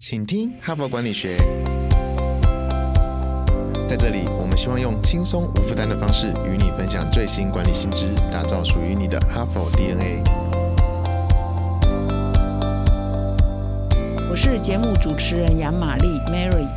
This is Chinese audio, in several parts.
请听哈佛管理学。在这里，我们希望用轻松无负担的方式与你分享最新管理新知，打造属于你的哈佛 DNA。我是节目主持人杨玛丽 Mary。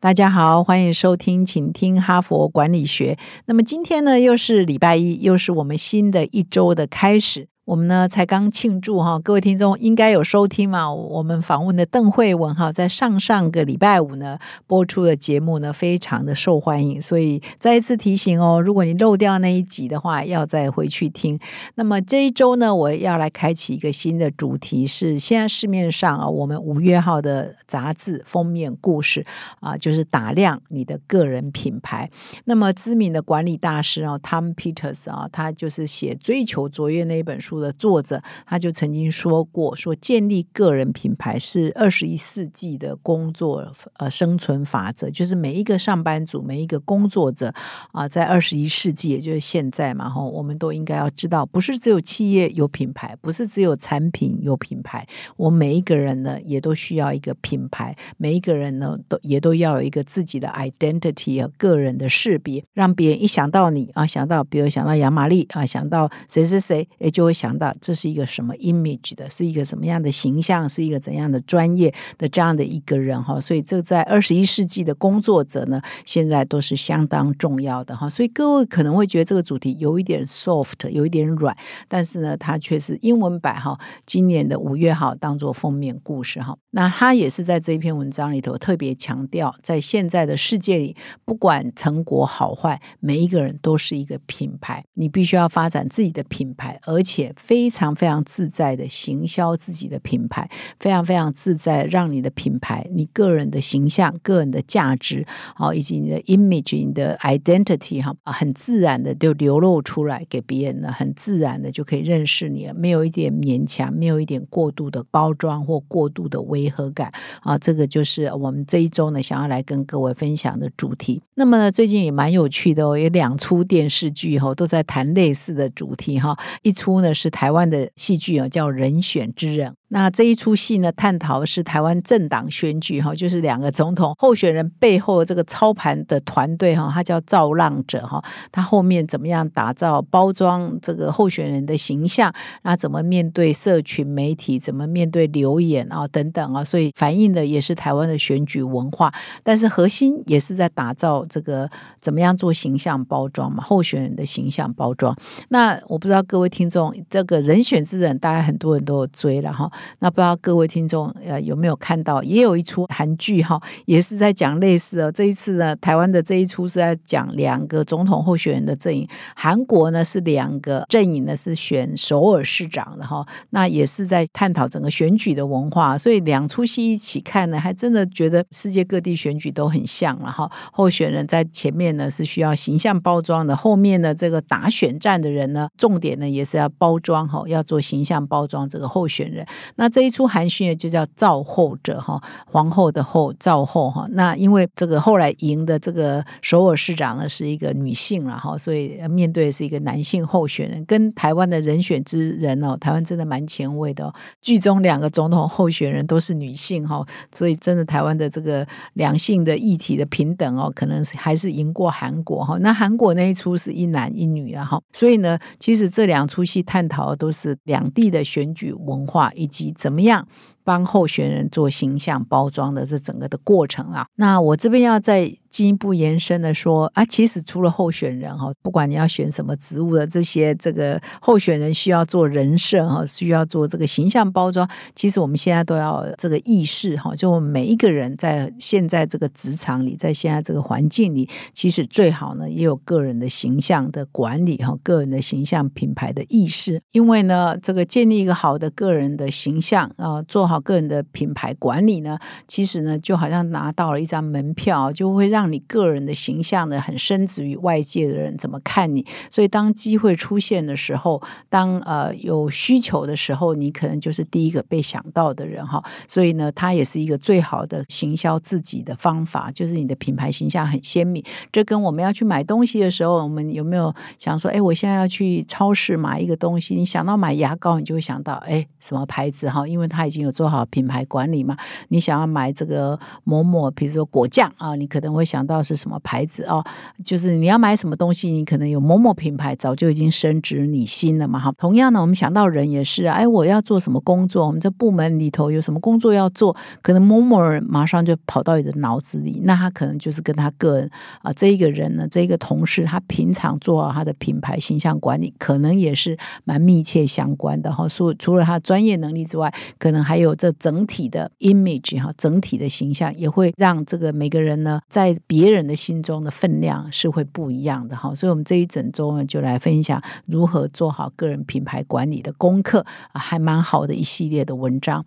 大家好，欢迎收听，请听哈佛管理学。那么今天呢，又是礼拜一，又是我们新的一周的开始。我们呢才刚庆祝哈，各位听众应该有收听嘛？我们访问的邓慧文哈，在上上个礼拜五呢播出的节目呢，非常的受欢迎，所以再一次提醒哦，如果你漏掉那一集的话，要再回去听。那么这一周呢，我要来开启一个新的主题，是现在市面上啊，我们五月号的杂志封面故事啊，就是打量你的个人品牌。那么知名的管理大师啊，Tom Peters 啊，他就是写《追求卓越》那一本书。的作者他就曾经说过，说建立个人品牌是二十一世纪的工作呃生存法则，就是每一个上班族、每一个工作者啊，在二十一世纪，也就是现在嘛，哈，我们都应该要知道，不是只有企业有品牌，不是只有产品有品牌，我每一个人呢，也都需要一个品牌，每一个人呢，都也都要有一个自己的 identity 啊，个人的识别，让别人一想到你啊，想到比如想到杨玛丽啊，想到谁谁谁，也就会。想到这是一个什么 image 的，是一个什么样的形象，是一个怎样的专业的这样的一个人哈，所以这在二十一世纪的工作者呢，现在都是相当重要的哈。所以各位可能会觉得这个主题有一点 soft，有一点软，但是呢，它却是英文版哈，今年的五月号当做封面故事哈。那他也是在这一篇文章里头特别强调，在现在的世界里，不管成果好坏，每一个人都是一个品牌，你必须要发展自己的品牌，而且。非常非常自在的行销自己的品牌，非常非常自在，让你的品牌、你个人的形象、个人的价值，好，以及你的 image、你的 identity，哈，很自然的就流露出来给别人了，很自然的就可以认识你，没有一点勉强，没有一点过度的包装或过度的违和感啊，这个就是我们这一周呢想要来跟各位分享的主题。那么呢，最近也蛮有趣的哦，有两出电视剧哈，都在谈类似的主题哈，一出呢是。是台湾的戏剧啊，叫《人选之人》。那这一出戏呢，探讨的是台湾政党选举哈，就是两个总统候选人背后这个操盘的团队哈，他叫造浪者哈，他后面怎么样打造包装这个候选人的形象，那怎么面对社群媒体，怎么面对留言啊等等啊，所以反映的也是台湾的选举文化，但是核心也是在打造这个怎么样做形象包装嘛，候选人的形象包装。那我不知道各位听众。这个人选之人，大家很多人都有追了哈。那不知道各位听众呃有没有看到，也有一出韩剧哈，也是在讲类似的。这一次呢，台湾的这一出是在讲两个总统候选人的阵营，韩国呢是两个阵营呢是选首尔市长的哈。那也是在探讨整个选举的文化，所以两出戏一起看呢，还真的觉得世界各地选举都很像了哈。候选人在前面呢是需要形象包装的，后面的这个打选战的人呢，重点呢也是要包。装哈要做形象包装这个候选人，那这一出韩剧就叫赵后者哈，皇后的后赵后哈。那因为这个后来赢的这个首尔市长呢是一个女性了哈，所以面对是一个男性候选人，跟台湾的人选之人哦，台湾真的蛮前卫的。剧中两个总统候选人都是女性哈，所以真的台湾的这个两性的议题的平等哦，可能还是赢过韩国哈。那韩国那一出是一男一女啊哈，所以呢，其实这两出戏探讨。的都是两地的选举文化，以及及怎么样。帮候选人做形象包装的这整个的过程啊，那我这边要再进一步延伸的说啊，其实除了候选人哈，不管你要选什么职务的这些这个候选人需要做人设哈，需要做这个形象包装，其实我们现在都要这个意识哈，就我们每一个人在现在这个职场里，在现在这个环境里，其实最好呢也有个人的形象的管理哈，个人的形象品牌的意识，因为呢，这个建立一个好的个人的形象啊，做好。个人的品牌管理呢，其实呢，就好像拿到了一张门票，就会让你个人的形象呢很深植于外界的人怎么看你。所以当机会出现的时候，当呃有需求的时候，你可能就是第一个被想到的人哈。所以呢，它也是一个最好的行销自己的方法，就是你的品牌形象很鲜明。这跟我们要去买东西的时候，我们有没有想说，哎，我现在要去超市买一个东西，你想到买牙膏，你就会想到，哎，什么牌子哈？因为它已经有做做好品牌管理嘛。你想要买这个某某，比如说果酱啊，你可能会想到是什么牌子哦？就是你要买什么东西，你可能有某某品牌早就已经深植你心了嘛。哈，同样呢，我们想到人也是，哎，我要做什么工作？我们这部门里头有什么工作要做？可能某某人马上就跑到你的脑子里，那他可能就是跟他个人啊，这一个人呢，这一个同事，他平常做好他的品牌形象管理，可能也是蛮密切相关的哈。除除了他专业能力之外，可能还有这整体的 image 哈，整体的形象也会让这个每个人呢，在别人的心中的分量是会不一样的哈。所以，我们这一整周呢，就来分享如何做好个人品牌管理的功课，还蛮好的一系列的文章。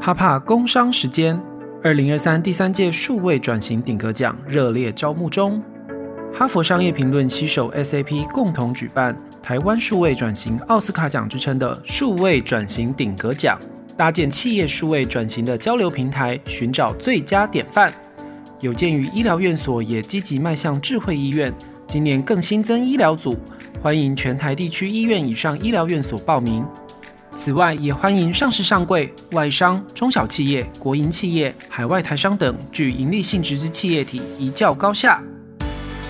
哈帕工商时间，二零二三第三届数位转型顶格奖热烈招募中。哈佛商业评论携手 SAP 共同举办台湾数位转型奥斯卡奖之称的数位转型顶格奖，搭建企业数位转型的交流平台，寻找最佳典范。有鉴于医疗院所也积极迈向智慧医院，今年更新增医疗组，欢迎全台地区医院以上医疗院所报名。此外，也欢迎上市上柜、外商、中小企业、国营企业、海外台商等具盈利性质之企业体一较高下。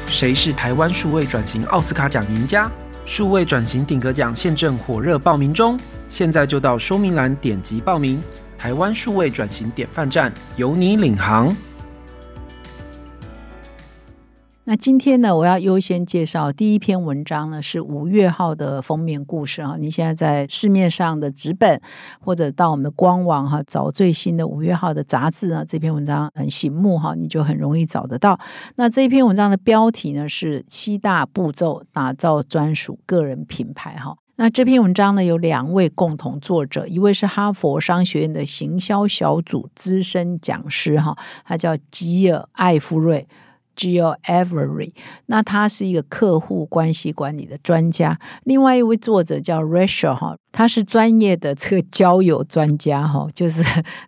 谁是台湾数位转型奥斯卡奖赢家？数位转型顶格奖现正火热报名中，现在就到说明栏点击报名。台湾数位转型典范站由你领航。那今天呢，我要优先介绍第一篇文章呢，是五月号的封面故事啊。你现在在市面上的纸本，或者到我们的官网哈，找最新的五月号的杂志啊，这篇文章很醒目哈，你就很容易找得到。那这篇文章的标题呢是七大步骤打造专属个人品牌哈。那这篇文章呢有两位共同作者，一位是哈佛商学院的行销小组资深讲师哈，他叫吉尔艾夫瑞。Gio Avery，那他是一个客户关系管理的专家。另外一位作者叫 Rachel 哈。他是专业的这个交友专家哈，就是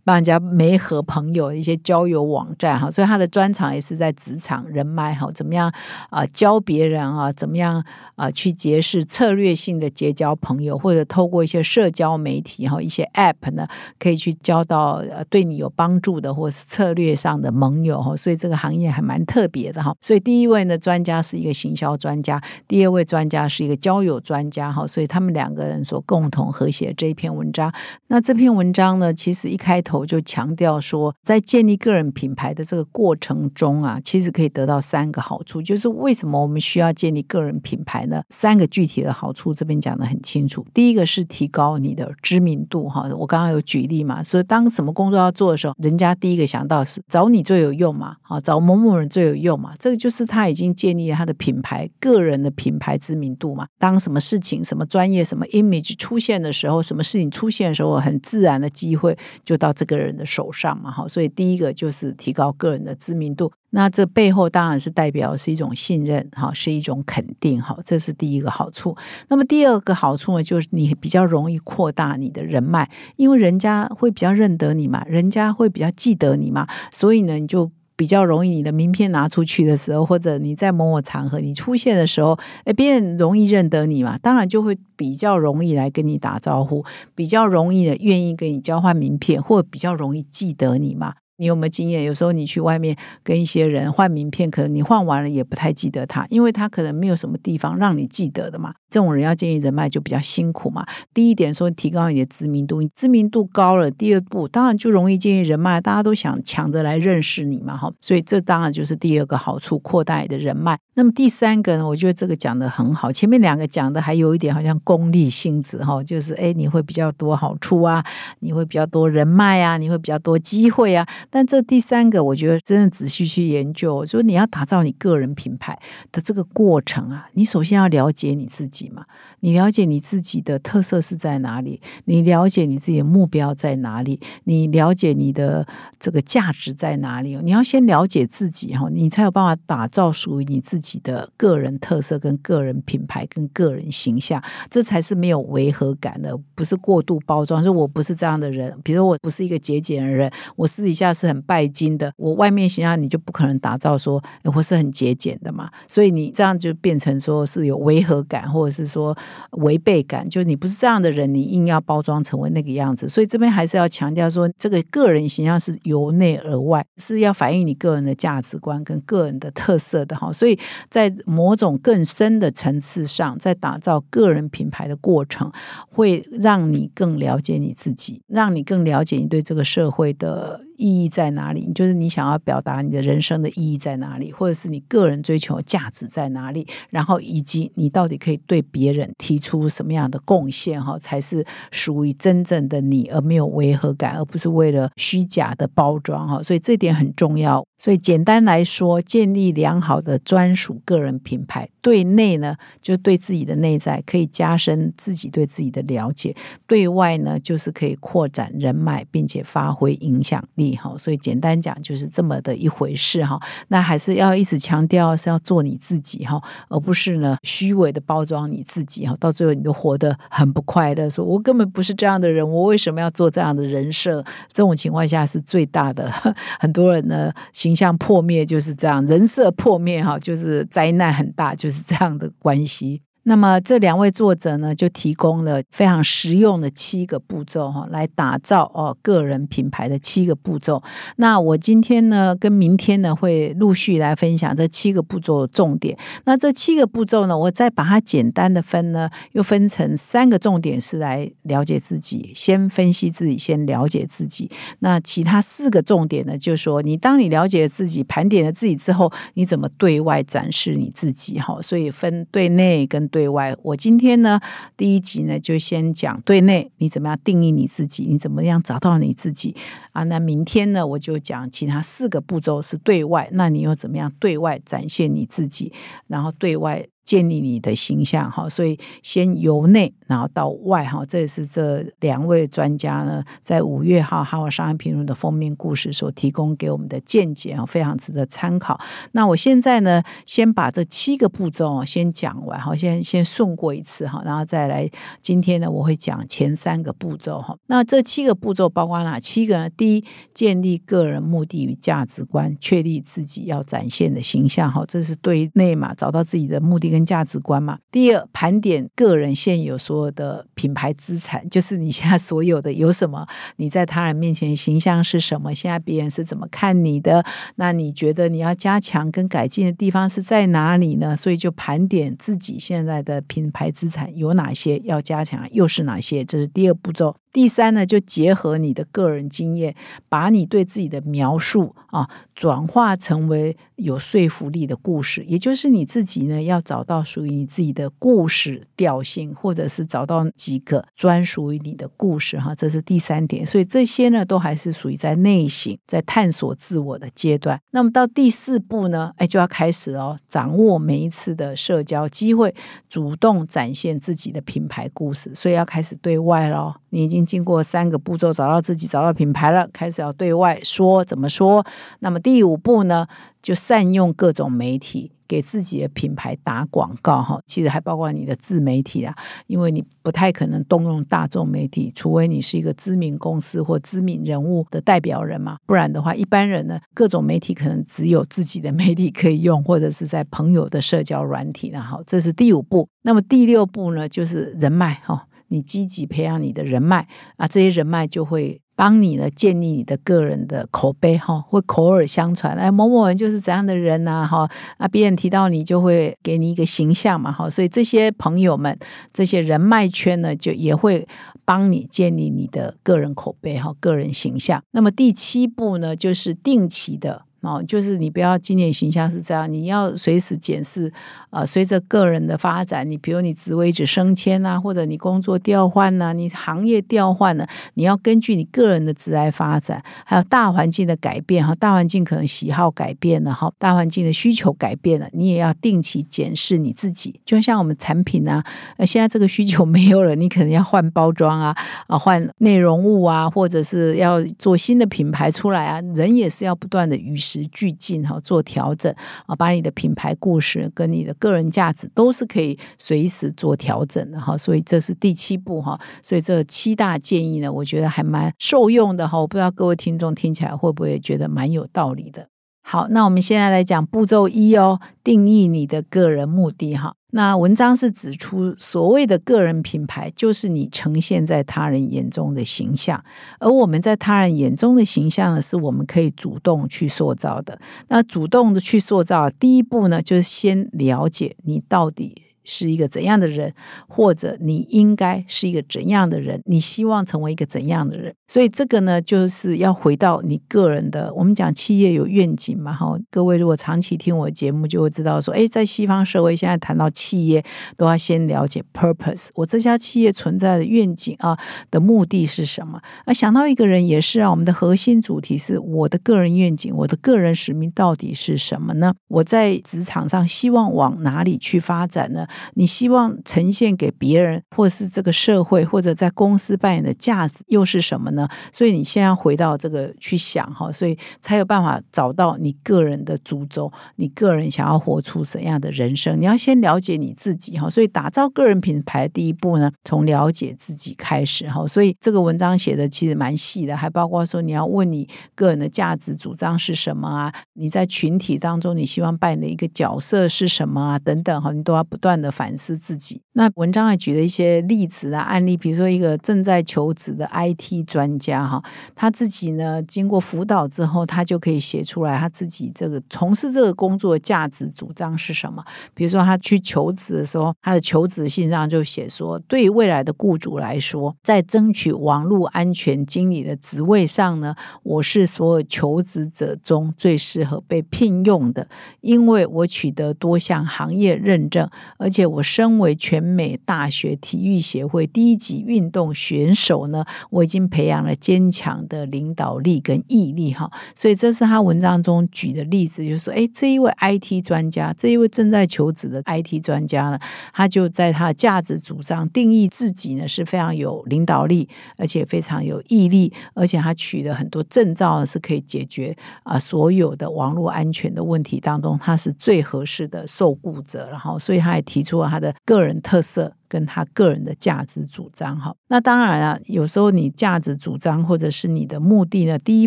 帮人家媒合朋友一些交友网站哈，所以他的专长也是在职场人脉哈，怎么样啊教别人啊，怎么样啊去结识策略性的结交朋友，或者透过一些社交媒体哈，一些 App 呢，可以去交到呃对你有帮助的或是策略上的盟友哈，所以这个行业还蛮特别的哈。所以第一位呢专家是一个行销专家，第二位专家是一个交友专家哈，所以他们两个人所共同。同和写这一篇文章，那这篇文章呢，其实一开头就强调说，在建立个人品牌的这个过程中啊，其实可以得到三个好处。就是为什么我们需要建立个人品牌呢？三个具体的好处，这边讲的很清楚。第一个是提高你的知名度，哈，我刚刚有举例嘛，所以当什么工作要做的时候，人家第一个想到是找你最有用嘛，啊，找某某人最有用嘛，这个就是他已经建立了他的品牌，个人的品牌知名度嘛。当什么事情、什么专业、什么 image 出现。现的时候，什么事情出现的时候，很自然的机会就到这个人的手上嘛，哈。所以第一个就是提高个人的知名度，那这背后当然是代表是一种信任，哈，是一种肯定，哈，这是第一个好处。那么第二个好处呢，就是你比较容易扩大你的人脉，因为人家会比较认得你嘛，人家会比较记得你嘛，所以呢，你就。比较容易，你的名片拿出去的时候，或者你在某某场合你出现的时候，哎，别人容易认得你嘛，当然就会比较容易来跟你打招呼，比较容易的愿意跟你交换名片，或比较容易记得你嘛。你有没有经验？有时候你去外面跟一些人换名片，可能你换完了也不太记得他，因为他可能没有什么地方让你记得的嘛。这种人要建立人脉就比较辛苦嘛。第一点说提高你的知名度，你知名度高了，第二步当然就容易建立人脉，大家都想抢着来认识你嘛，哈。所以这当然就是第二个好处，扩大你的人脉。那么第三个呢，我觉得这个讲的很好，前面两个讲的还有一点好像功利性质哈，就是哎你会比较多好处啊，你会比较多人脉啊，你会比较多机会啊。但这第三个，我觉得真的仔细去研究，就是你要打造你个人品牌的这个过程啊，你首先要了解你自己嘛，你了解你自己的特色是在哪里，你了解你自己的目标在哪里，你了解你的这个价值在哪里，你要先了解自己哈，你才有办法打造属于你自己的个人特色、跟个人品牌、跟个人形象，这才是没有违和感的，不是过度包装。说我不是这样的人，比如我不是一个节俭的人，我私底下是很拜金的，我外面形象你就不可能打造说我是很节俭的嘛。所以你这样就变成说是有违和感，或者是说违背感，就你不是这样的人，你硬要包装成为那个样子。所以这边还是要强调说，这个个人形象是由内而外，是要反映你个人的价值观跟个人的特色的哈。所以在某种更深的层次上，在打造个人品牌的过程，会让你更了解你自己，让你更了解你对这个社会的。意义在哪里？就是你想要表达你的人生的意义在哪里，或者是你个人追求价值在哪里？然后以及你到底可以对别人提出什么样的贡献？哈，才是属于真正的你，而没有违和感，而不是为了虚假的包装。哈，所以这点很重要。所以简单来说，建立良好的专属个人品牌，对内呢，就对自己的内在可以加深自己对自己的了解；对外呢，就是可以扩展人脉，并且发挥影响力。哈，所以简单讲就是这么的一回事哈。那还是要一直强调是要做你自己哈，而不是呢虚伪的包装你自己哈。到最后你都活得很不快乐，说我根本不是这样的人，我为什么要做这样的人设？这种情况下是最大的，很多人呢形象破灭就是这样，人设破灭哈，就是灾难很大，就是这样的关系。那么这两位作者呢，就提供了非常实用的七个步骤哈，来打造哦个人品牌的七个步骤。那我今天呢，跟明天呢，会陆续来分享这七个步骤重点。那这七个步骤呢，我再把它简单的分呢，又分成三个重点是来了解自己，先分析自己，先了解自己。那其他四个重点呢，就是说你当你了解了自己，盘点了自己之后，你怎么对外展示你自己哈？所以分对内跟。对外，我今天呢，第一集呢就先讲对内，你怎么样定义你自己，你怎么样找到你自己啊？那明天呢，我就讲其他四个步骤是对外，那你又怎么样对外展现你自己，然后对外。建立你的形象哈，所以先由内然后到外哈，这也是这两位专家呢在五月号《哈佛商业评论》的封面故事所提供给我们的见解啊，非常值得参考。那我现在呢，先把这七个步骤先讲完哈，先先顺过一次哈，然后再来今天呢，我会讲前三个步骤哈。那这七个步骤包括哪七个呢？第一，建立个人目的与价值观，确立自己要展现的形象哈，这是对内嘛，找到自己的目的。跟价值观嘛。第二，盘点个人现有所有的品牌资产，就是你现在所有的有什么？你在他人面前形象是什么？现在别人是怎么看你的？那你觉得你要加强跟改进的地方是在哪里呢？所以就盘点自己现在的品牌资产有哪些要加强，又是哪些？这是第二步骤。第三呢，就结合你的个人经验，把你对自己的描述啊，转化成为有说服力的故事。也就是你自己呢，要找到属于你自己的故事调性，或者是找到几个专属于你的故事哈。这是第三点。所以这些呢，都还是属于在内省、在探索自我的阶段。那么到第四步呢，哎，就要开始哦，掌握每一次的社交机会，主动展现自己的品牌故事。所以要开始对外喽。你已经经过三个步骤，找到自己，找到品牌了，开始要对外说怎么说。那么第五步呢，就善用各种媒体给自己的品牌打广告哈。其实还包括你的自媒体啊，因为你不太可能动用大众媒体，除非你是一个知名公司或知名人物的代表人嘛，不然的话，一般人呢，各种媒体可能只有自己的媒体可以用，或者是在朋友的社交软体。然后这是第五步。那么第六步呢，就是人脉哈。你积极培养你的人脉啊，这些人脉就会帮你呢建立你的个人的口碑哈，会口耳相传。哎，某某人就是怎样的人呐哈，啊，别人提到你就会给你一个形象嘛哈，所以这些朋友们、这些人脉圈呢，就也会帮你建立你的个人口碑哈、个人形象。那么第七步呢，就是定期的。哦，就是你不要今年形象是这样，你要随时检视，呃，随着个人的发展，你比如你职位职升迁啊，或者你工作调换呐，你行业调换呢，你要根据你个人的职业发展，还有大环境的改变哈，大环境可能喜好改变了哈，大环境的需求改变了，你也要定期检视你自己。就像我们产品啊，呃，现在这个需求没有了，你可能要换包装啊，啊，换内容物啊，或者是要做新的品牌出来啊，人也是要不断的与时时俱进哈，做调整啊，把你的品牌故事跟你的个人价值都是可以随时做调整的哈，所以这是第七步哈，所以这七大建议呢，我觉得还蛮受用的哈，我不知道各位听众听起来会不会觉得蛮有道理的。好，那我们现在来讲步骤一哦，定义你的个人目的哈。那文章是指出，所谓的个人品牌，就是你呈现在他人眼中的形象，而我们在他人眼中的形象呢，是我们可以主动去塑造的。那主动的去塑造，第一步呢，就是先了解你到底。是一个怎样的人，或者你应该是一个怎样的人？你希望成为一个怎样的人？所以这个呢，就是要回到你个人的。我们讲企业有愿景嘛，哈。各位如果长期听我节目，就会知道说，哎，在西方社会，现在谈到企业，都要先了解 purpose。我这家企业存在的愿景啊的目的是什么？啊，想到一个人也是啊，我们的核心主题是我的个人愿景，我的个人使命到底是什么呢？我在职场上希望往哪里去发展呢？你希望呈现给别人，或者是这个社会，或者在公司扮演的价值又是什么呢？所以你现在回到这个去想哈，所以才有办法找到你个人的主轴，你个人想要活出怎样的人生？你要先了解你自己哈。所以打造个人品牌第一步呢，从了解自己开始哈。所以这个文章写的其实蛮细的，还包括说你要问你个人的价值主张是什么啊？你在群体当中你希望扮演的一个角色是什么啊？等等哈，你都要不断的。反思自己。那文章还举了一些例子啊案例，比如说一个正在求职的 IT 专家哈，他自己呢经过辅导之后，他就可以写出来他自己这个从事这个工作的价值主张是什么。比如说他去求职的时候，他的求职信上就写说，对于未来的雇主来说，在争取网络安全经理的职位上呢，我是所有求职者中最适合被聘用的，因为我取得多项行业认证，而且。且我身为全美大学体育协会第一级运动选手呢，我已经培养了坚强的领导力跟毅力哈，所以这是他文章中举的例子，就是说，哎，这一位 IT 专家，这一位正在求职的 IT 专家呢，他就在他的价值主张定义自己呢是非常有领导力，而且非常有毅力，而且他取得很多证照是可以解决啊所有的网络安全的问题当中，他是最合适的受雇者，然后所以他也提出。他的个人特色跟他个人的价值主张，哈，那当然啊，有时候你价值主张或者是你的目的呢，第一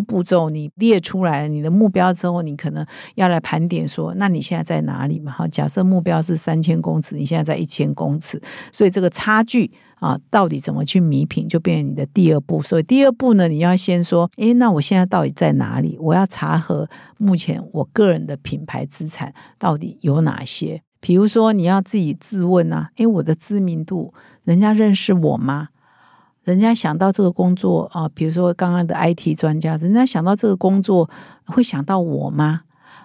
步骤你列出来你的目标之后，你可能要来盘点说，那你现在在哪里嘛？哈，假设目标是三千公尺，你现在在一千公尺，所以这个差距啊，到底怎么去弥平，就变成你的第二步。所以第二步呢，你要先说，诶，那我现在到底在哪里？我要查核目前我个人的品牌资产到底有哪些。比如说，你要自己自问啊，诶，我的知名度，人家认识我吗？人家想到这个工作啊，比如说刚刚的 IT 专家，人家想到这个工作会想到我吗？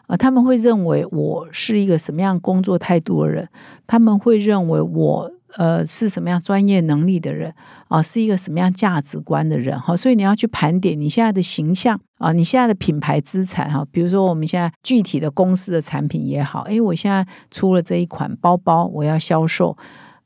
啊，他们会认为我是一个什么样工作态度的人？他们会认为我。呃，是什么样专业能力的人啊？是一个什么样价值观的人？哈，所以你要去盘点你现在的形象啊，你现在的品牌资产哈。比如说，我们现在具体的公司的产品也好，诶，我现在出了这一款包包，我要销售，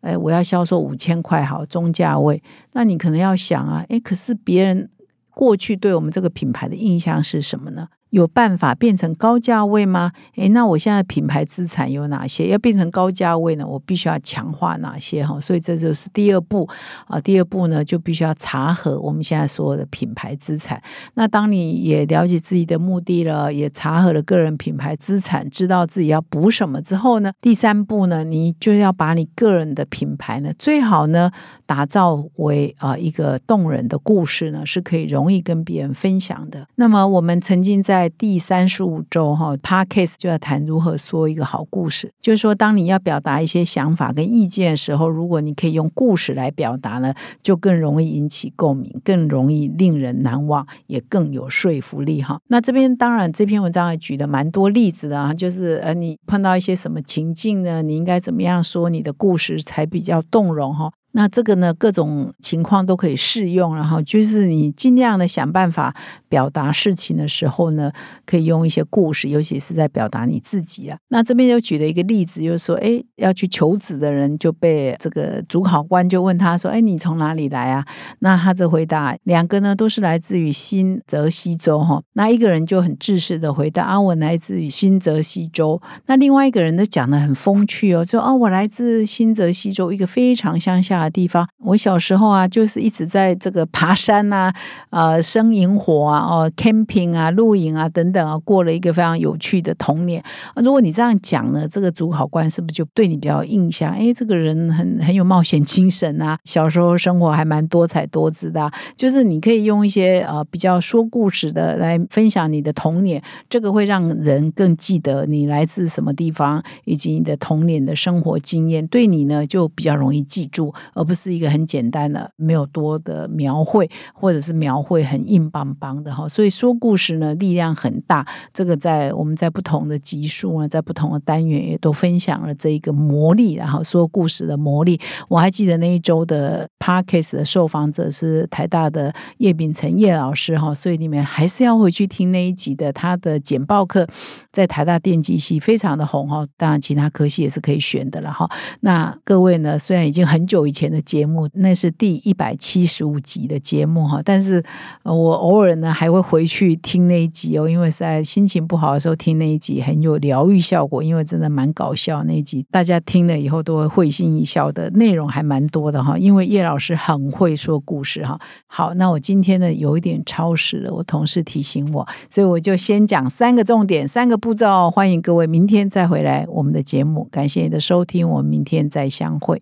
诶，我要销售五千块，好中价位。那你可能要想啊，诶，可是别人过去对我们这个品牌的印象是什么呢？有办法变成高价位吗？诶，那我现在品牌资产有哪些？要变成高价位呢？我必须要强化哪些哈？所以这就是第二步啊。第二步呢，就必须要查核我们现在所有的品牌资产。那当你也了解自己的目的了，也查核了个人品牌资产，知道自己要补什么之后呢，第三步呢，你就要把你个人的品牌呢，最好呢，打造为啊一个动人的故事呢，是可以容易跟别人分享的。那么我们曾经在在第三十五周哈 par case 就要谈如何说一个好故事。就是说，当你要表达一些想法跟意见的时候，如果你可以用故事来表达呢，就更容易引起共鸣，更容易令人难忘，也更有说服力哈。那这边当然这篇文章也举了蛮多例子的啊，就是呃，你碰到一些什么情境呢？你应该怎么样说你的故事才比较动容哈？那这个呢，各种情况都可以适用，然后就是你尽量的想办法表达事情的时候呢，可以用一些故事，尤其是在表达你自己啊。那这边就举了一个例子，就是说，哎，要去求子的人就被这个主考官就问他说，哎，你从哪里来啊？那他这回答，两个呢都是来自于新泽西州哈。那一个人就很自式的回答，啊，我来自于新泽西州。那另外一个人都讲的很风趣哦，说，哦，我来自新泽西州，一个非常乡下。啊地方，我小时候啊，就是一直在这个爬山呐，呃，生萤火啊，哦，camping 啊，露营啊，等等啊，过了一个非常有趣的童年。如果你这样讲呢，这个主考官是不是就对你比较印象？哎，这个人很很有冒险精神啊，小时候生活还蛮多彩多姿的。就是你可以用一些呃比较说故事的来分享你的童年，这个会让人更记得你来自什么地方，以及你的童年的生活经验，对你呢就比较容易记住。而不是一个很简单的、没有多的描绘，或者是描绘很硬邦邦的哈。所以说故事呢，力量很大。这个在我们在不同的集数呢，在不同的单元也都分享了这一个魔力，然后说故事的魔力。我还记得那一周的 Parkes 的受访者是台大的叶秉成叶老师哈，所以你们还是要回去听那一集的他的简报课，在台大电机系非常的红哈。当然，其他科系也是可以选的了哈。那各位呢，虽然已经很久以前。前的节目那是第一百七十五集的节目哈，但是我偶尔呢还会回去听那一集哦，因为在心情不好的时候听那一集很有疗愈效果，因为真的蛮搞笑那一集，大家听了以后都会会心一笑的内容还蛮多的哈，因为叶老师很会说故事哈。好，那我今天呢有一点超时了，我同事提醒我，所以我就先讲三个重点，三个步骤，欢迎各位明天再回来我们的节目，感谢你的收听，我们明天再相会。